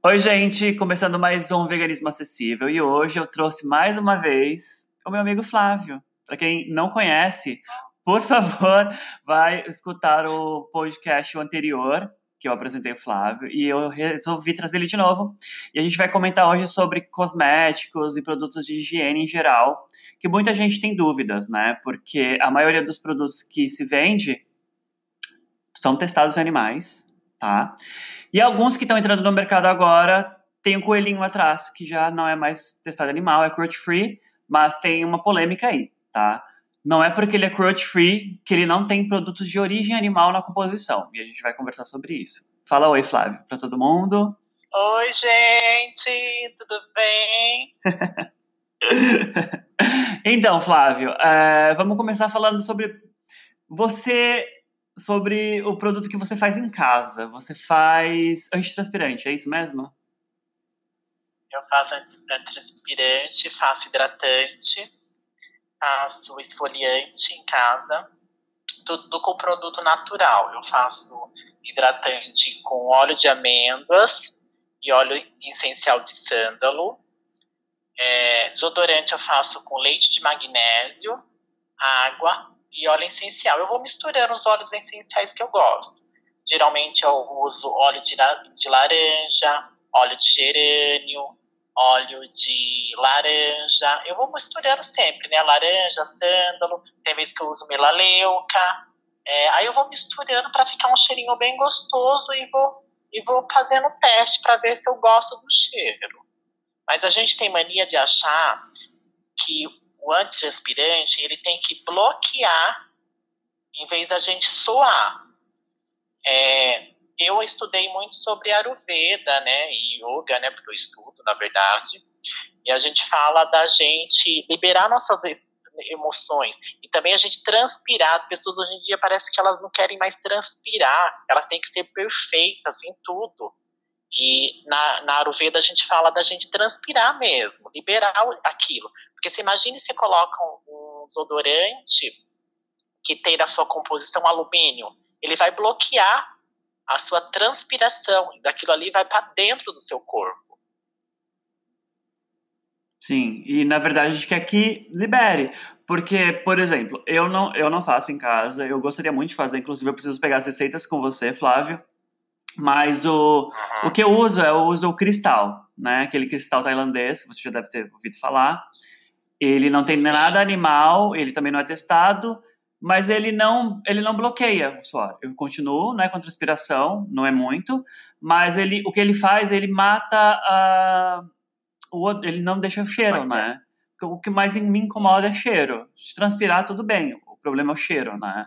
Oi, gente, começando mais um Veganismo Acessível e hoje eu trouxe mais uma vez o meu amigo Flávio. Para quem não conhece, por favor, vai escutar o podcast anterior que eu apresentei o Flávio e eu resolvi trazer ele de novo. E a gente vai comentar hoje sobre cosméticos e produtos de higiene em geral, que muita gente tem dúvidas, né? Porque a maioria dos produtos que se vende são testados em animais, tá? E alguns que estão entrando no mercado agora tem um coelhinho atrás, que já não é mais testado animal, é cruelty free, mas tem uma polêmica aí, tá? Não é porque ele é cruelty free que ele não tem produtos de origem animal na composição. E a gente vai conversar sobre isso. Fala oi, Flávio, para todo mundo. Oi, gente, tudo bem? então, Flávio, é, vamos começar falando sobre você sobre o produto que você faz em casa. Você faz antitranspirante, é isso mesmo? Eu faço antitranspirante, faço hidratante, faço esfoliante em casa, tudo com produto natural. Eu faço hidratante com óleo de amêndoas e óleo essencial de sândalo. É, desodorante eu faço com leite de magnésio, água e óleo essencial. Eu vou misturando os óleos essenciais que eu gosto. Geralmente eu uso óleo de, de laranja, óleo de gerânio, óleo de laranja. Eu vou misturando sempre, né? Laranja, sândalo, tem vezes que eu uso melaleuca. É, aí eu vou misturando para ficar um cheirinho bem gostoso e vou, e vou fazendo teste para ver se eu gosto do cheiro. Mas a gente tem mania de achar que o antitranspirante ele tem que bloquear em vez da gente suar. É, eu estudei muito sobre Ayurveda, né, e Yoga, né, porque eu estudo, na verdade, e a gente fala da gente liberar nossas emoções e também a gente transpirar. As pessoas hoje em dia parece que elas não querem mais transpirar, elas têm que ser perfeitas em tudo. E na, na Ayurveda a gente fala da gente transpirar mesmo, liberar aquilo. Porque você imagine você coloca um, um desodorante que tem na sua composição alumínio, ele vai bloquear a sua transpiração, e daquilo ali vai para dentro do seu corpo. Sim, e na verdade a gente quer que libere. Porque, por exemplo, eu não, eu não faço em casa, eu gostaria muito de fazer, inclusive eu preciso pegar as receitas com você, Flávio. Mas o, uhum. o que eu uso é eu uso o cristal, né? Aquele cristal tailandês, você já deve ter ouvido falar. Ele não tem nada animal, ele também não é testado, mas ele não, ele não bloqueia o suor. Eu continuo, né, com transpiração, não é muito, mas ele, o que ele faz, ele mata a, o, ele não deixa o cheiro, né? O que mais me incomoda é cheiro. Se transpirar, tudo bem. O problema é o cheiro, né?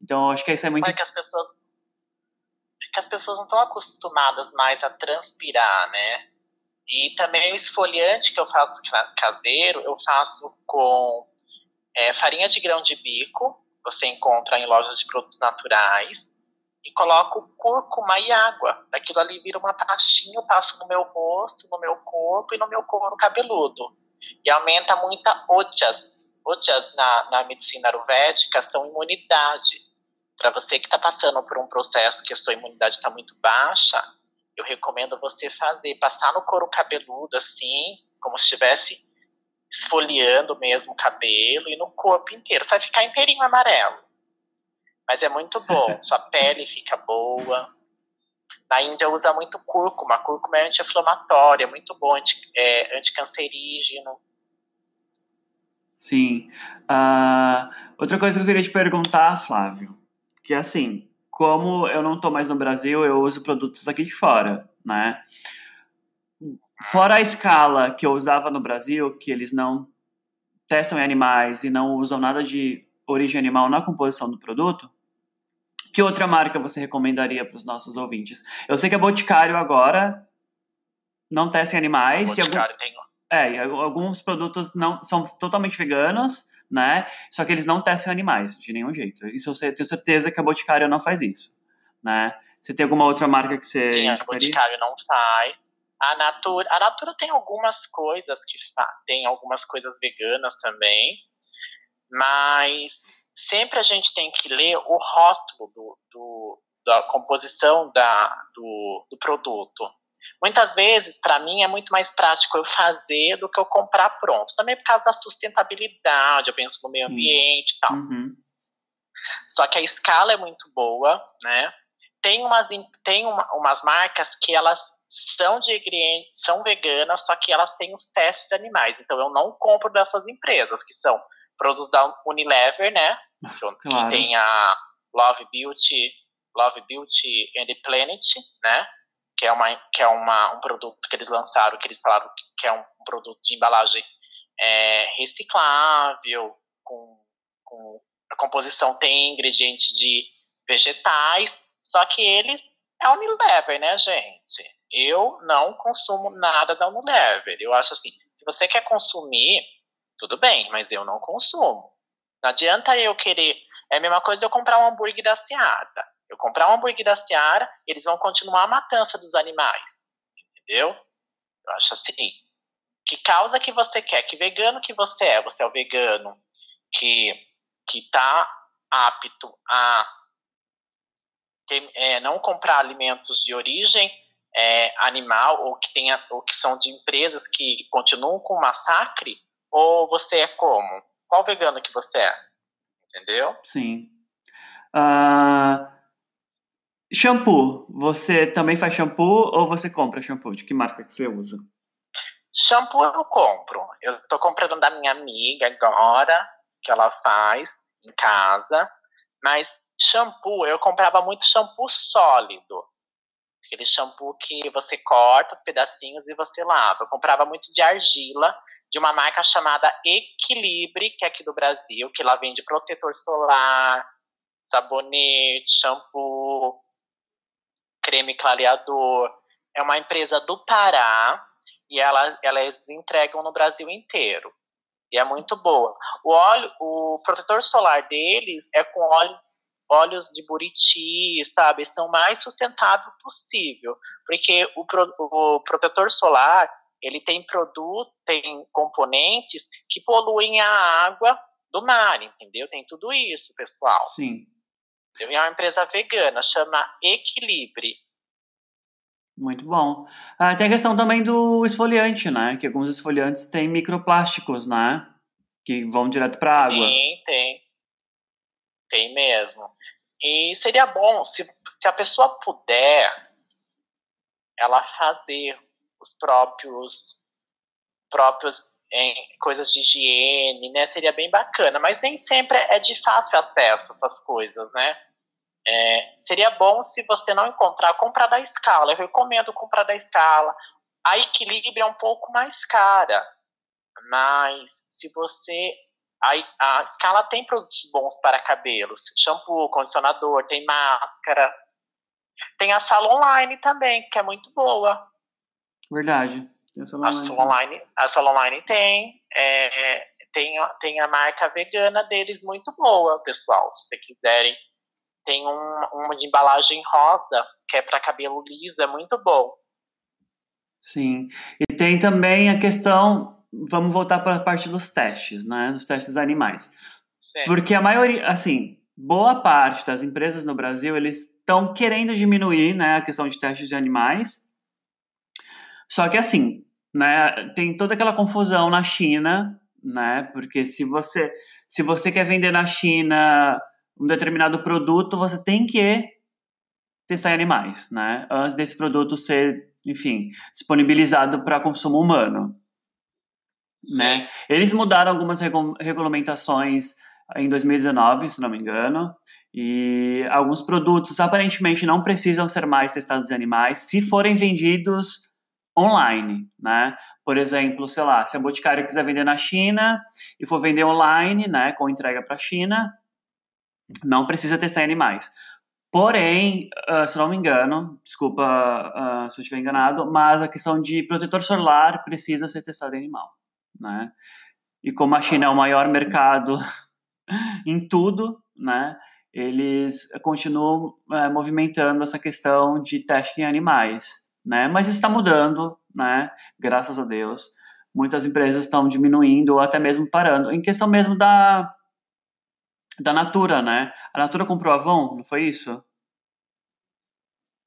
Então, acho que isso é muito... É que as pessoas, é que as pessoas não estão acostumadas mais a transpirar, né? E também o esfoliante que eu faço caseiro, eu faço com é, farinha de grão de bico, você encontra em lojas de produtos naturais, e coloco cúrcuma e água. Daquilo ali vira uma pastinha, eu passo no meu rosto, no meu corpo e no meu couro cabeludo. E aumenta muita ojas. Ojas na, na medicina ayurvédica são imunidade. Para você que está passando por um processo que a sua imunidade está muito baixa, eu recomendo você fazer, passar no couro cabeludo assim, como se estivesse esfoliando mesmo o cabelo e no corpo inteiro. Você vai ficar inteirinho amarelo. Mas é muito bom. Sua pele fica boa. Na Índia usa muito cúrcuma. Cúrcuma é anti-inflamatória, é muito bom, anti, é, anticancerígeno. Sim. Uh, outra coisa que eu queria te perguntar, Flávio, que é assim, como eu não estou mais no Brasil, eu uso produtos aqui de fora, né? Fora a escala que eu usava no Brasil, que eles não testam em animais e não usam nada de origem animal na composição do produto, que outra marca você recomendaria para os nossos ouvintes? Eu sei que a Boticário agora não testa em animais. Boticário algum... tem. É, alguns produtos não são totalmente veganos, né? Só que eles não testam animais de nenhum jeito. Isso eu tenho certeza que a Boticário não faz isso, né? Você tem alguma outra marca que você Sim, a Boticário não faz. A Natura, a Natura tem algumas coisas que tem algumas coisas veganas também, mas sempre a gente tem que ler o rótulo do, do da composição da, do, do produto. Muitas vezes, para mim, é muito mais prático eu fazer do que eu comprar pronto. Também por causa da sustentabilidade, eu penso no meio Sim. ambiente e tal. Uhum. Só que a escala é muito boa, né? Tem umas, tem uma, umas marcas que elas são de ingredientes, são veganas, só que elas têm os testes animais. Então eu não compro dessas empresas, que são produtos da Unilever, né? Claro. Que tem a Love Beauty, Love Beauty and the Planet, né? Que é, uma, que é uma, um produto que eles lançaram, que eles falaram que é um, produto de embalagem é, reciclável, com, com a composição tem ingredientes de vegetais, só que eles é Unilever, né, gente? Eu não consumo nada da Unilever. Eu acho assim, se você quer consumir, tudo bem, mas eu não consumo. Não adianta eu querer. É a mesma coisa eu comprar um hambúrguer da Seara. Eu comprar um hambúrguer da Seara, eles vão continuar a matança dos animais. Entendeu? Eu acho assim. Que causa que você quer? Que vegano que você é? Você é o vegano que, que tá apto a ter, é, não comprar alimentos de origem é, animal ou que, tenha, ou que são de empresas que continuam com massacre? Ou você é como? Qual vegano que você é? Entendeu? Sim. Uh, shampoo. Você também faz shampoo ou você compra shampoo? De que marca que você usa? Shampoo eu compro. Eu tô comprando da minha amiga agora, que ela faz em casa. Mas shampoo, eu comprava muito shampoo sólido. Aquele shampoo que você corta os pedacinhos e você lava. Eu comprava muito de argila, de uma marca chamada Equilibre, que é aqui do Brasil, que lá vende protetor solar, sabonete, shampoo, creme clareador. É uma empresa do Pará e ela, elas entregam no Brasil inteiro. E é muito boa. O óleo, o protetor solar deles é com óleos, óleos de buriti, sabe? São mais sustentável possível, porque o, o protetor solar ele tem produto, tem componentes que poluem a água do mar, entendeu? Tem tudo isso, pessoal. Sim. É uma empresa vegana, chama Equilibre. Muito bom. Ah, tem a questão também do esfoliante, né? Que alguns esfoliantes têm microplásticos, né? Que vão direto para a água. Sim, tem. Tem mesmo. E seria bom se, se a pessoa puder ela fazer os próprios próprios em coisas de higiene, né? Seria bem bacana, mas nem sempre é de fácil acesso essas coisas, né? É, seria bom se você não encontrar, comprar da escala. Eu recomendo comprar da escala. A equilíbrio é um pouco mais cara, mas se você. A, a escala tem produtos bons para cabelos: shampoo, condicionador, tem máscara. Tem a sala online também, que é muito boa. Verdade. a sala online, a sala online tem, é, tem, tem a marca vegana deles muito boa, pessoal. Se vocês quiserem, tem um, uma de embalagem rosa, que é para cabelo liso, é muito bom. Sim. E tem também a questão, vamos voltar para a parte dos testes, né? Dos testes animais. Sim. Porque a maioria, assim, boa parte das empresas no Brasil, eles estão querendo diminuir, né, a questão de testes de animais só que assim, né, tem toda aquela confusão na China, né? Porque se você se você quer vender na China um determinado produto, você tem que testar em animais, né? Antes desse produto ser, enfim, disponibilizado para consumo humano, né? Eles mudaram algumas regulamentações em 2019, se não me engano, e alguns produtos aparentemente não precisam ser mais testados em animais se forem vendidos online, né? Por exemplo, sei lá, se a Boticário quiser vender na China e for vender online, né, com entrega para a China, não precisa testar em animais. Porém, uh, se não me engano, desculpa uh, se eu estiver enganado, mas a questão de protetor solar precisa ser testado em animal, né? E como a China é o maior mercado em tudo, né? Eles continuam uh, movimentando essa questão de teste em animais né? Mas está mudando, né? Graças a Deus. Muitas empresas estão diminuindo ou até mesmo parando. Em questão mesmo da da Natura, né? A Natura comprou a Avon, não foi isso?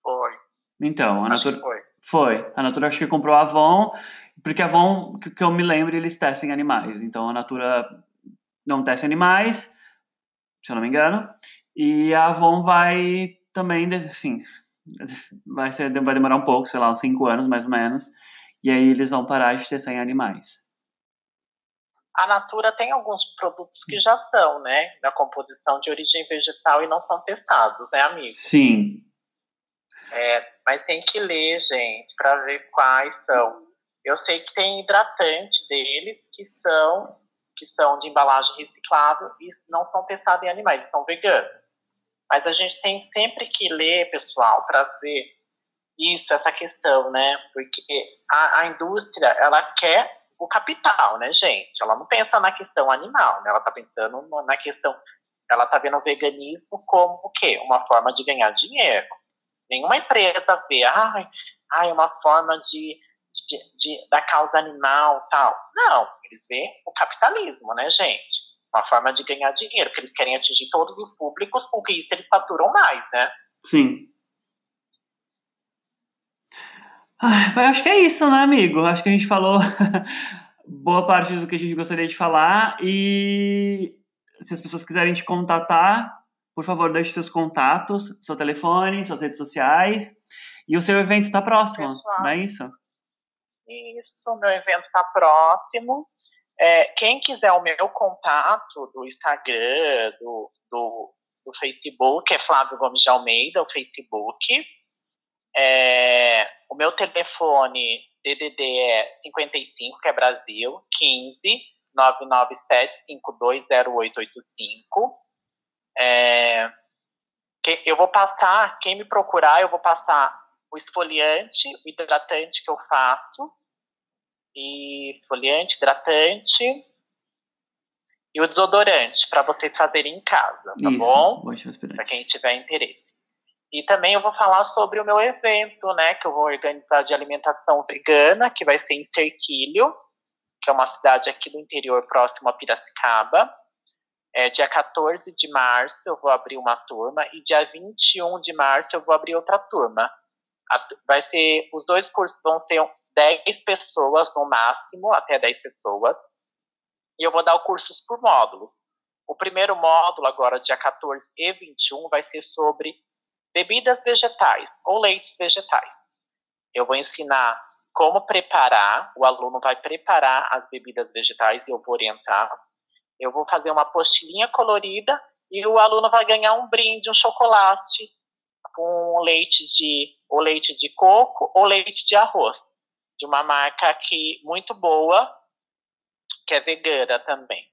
Foi. Então, a Natura, Foi. A Natura acho que comprou a Avon, porque a Avon, que, que eu me lembro, eles testem animais. Então a Natura não testa animais, se eu não me engano. E a Avon vai também, enfim, vai, ser, vai demorar um pouco, sei lá, uns 5 anos mais ou menos. E aí eles vão parar de testar em animais. A Natura tem alguns produtos que já são, né, da composição de origem vegetal e não são testados, né, amigo? Sim. É, mas tem que ler, gente, para ver quais são. Eu sei que tem hidratante deles que são que são de embalagem reciclável e não são testados em animais, são veganos. Mas a gente tem sempre que ler, pessoal, para ver isso, essa questão, né? Porque a, a, indústria, ela quer o capital, né, gente? Ela não pensa na questão animal, né? Ela está pensando na questão, ela está vendo o veganismo como o quê? Uma forma de ganhar dinheiro. Nenhuma empresa vê, ai, ai uma forma de, de, de da causa animal, tal. Não, eles veem o capitalismo, né, gente? uma forma de ganhar dinheiro, porque eles querem atingir todos os públicos, com que isso eles faturam mais, né? Sim. Ah, mas acho que é isso, né, amigo? Acho que a gente falou boa parte do que a gente gostaria de falar e se as pessoas quiserem te contatar, por favor, deixe seus contatos, seu telefone, suas redes sociais e o seu evento está próximo, Pessoal, não é isso? Isso, meu evento está próximo. É, quem quiser o meu contato do Instagram, do, do, do, Facebook, é Flávio Gomes de Almeida, o Facebook. É, o meu telefone DDD é 55, que é Brasil, 15 997 520885. É, que, eu vou passar, quem me procurar, eu vou passar o esfoliante, o hidratante que eu faço, e esfoliante, hidratante e o desodorante para vocês fazerem em casa, tá Isso, bom? Para quem tiver interesse. E também eu vou falar sobre o meu evento, né, que eu vou organizar de alimentação vegana, que vai ser em Serquilho, que é uma cidade aqui do interior próximo a Piracicaba. É, dia 14 de março eu vou abrir uma turma e dia 21 de março eu vou abrir outra turma. vai ser os dois cursos vão ser 10 pessoas no máximo, até 10 pessoas, e eu vou dar cursos por módulos. O primeiro módulo, agora, dia 14 e 21, vai ser sobre bebidas vegetais ou leites vegetais. Eu vou ensinar como preparar, o aluno vai preparar as bebidas vegetais e eu vou orientar. Eu vou fazer uma postilhinha colorida e o aluno vai ganhar um brinde, um chocolate com leite de ou leite de coco ou leite de arroz de uma marca aqui muito boa, que é vegana também.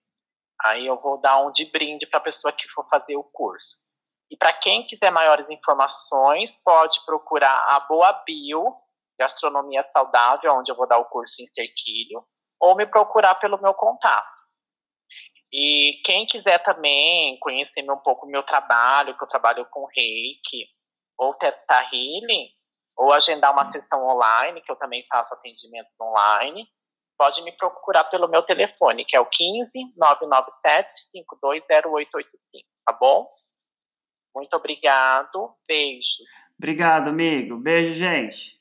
Aí eu vou dar um de brinde para a pessoa que for fazer o curso. E para quem quiser maiores informações, pode procurar a Boa Bio, Gastronomia Saudável, onde eu vou dar o curso em Cerquilho, ou me procurar pelo meu contato. E quem quiser também conhecer um pouco o meu trabalho, que eu trabalho com reiki ou teta healing, ou agendar uma sessão online, que eu também faço atendimentos online, pode me procurar pelo meu telefone, que é o 15 997 520885, tá bom? Muito obrigado, beijo. Obrigado, amigo. Beijo, gente.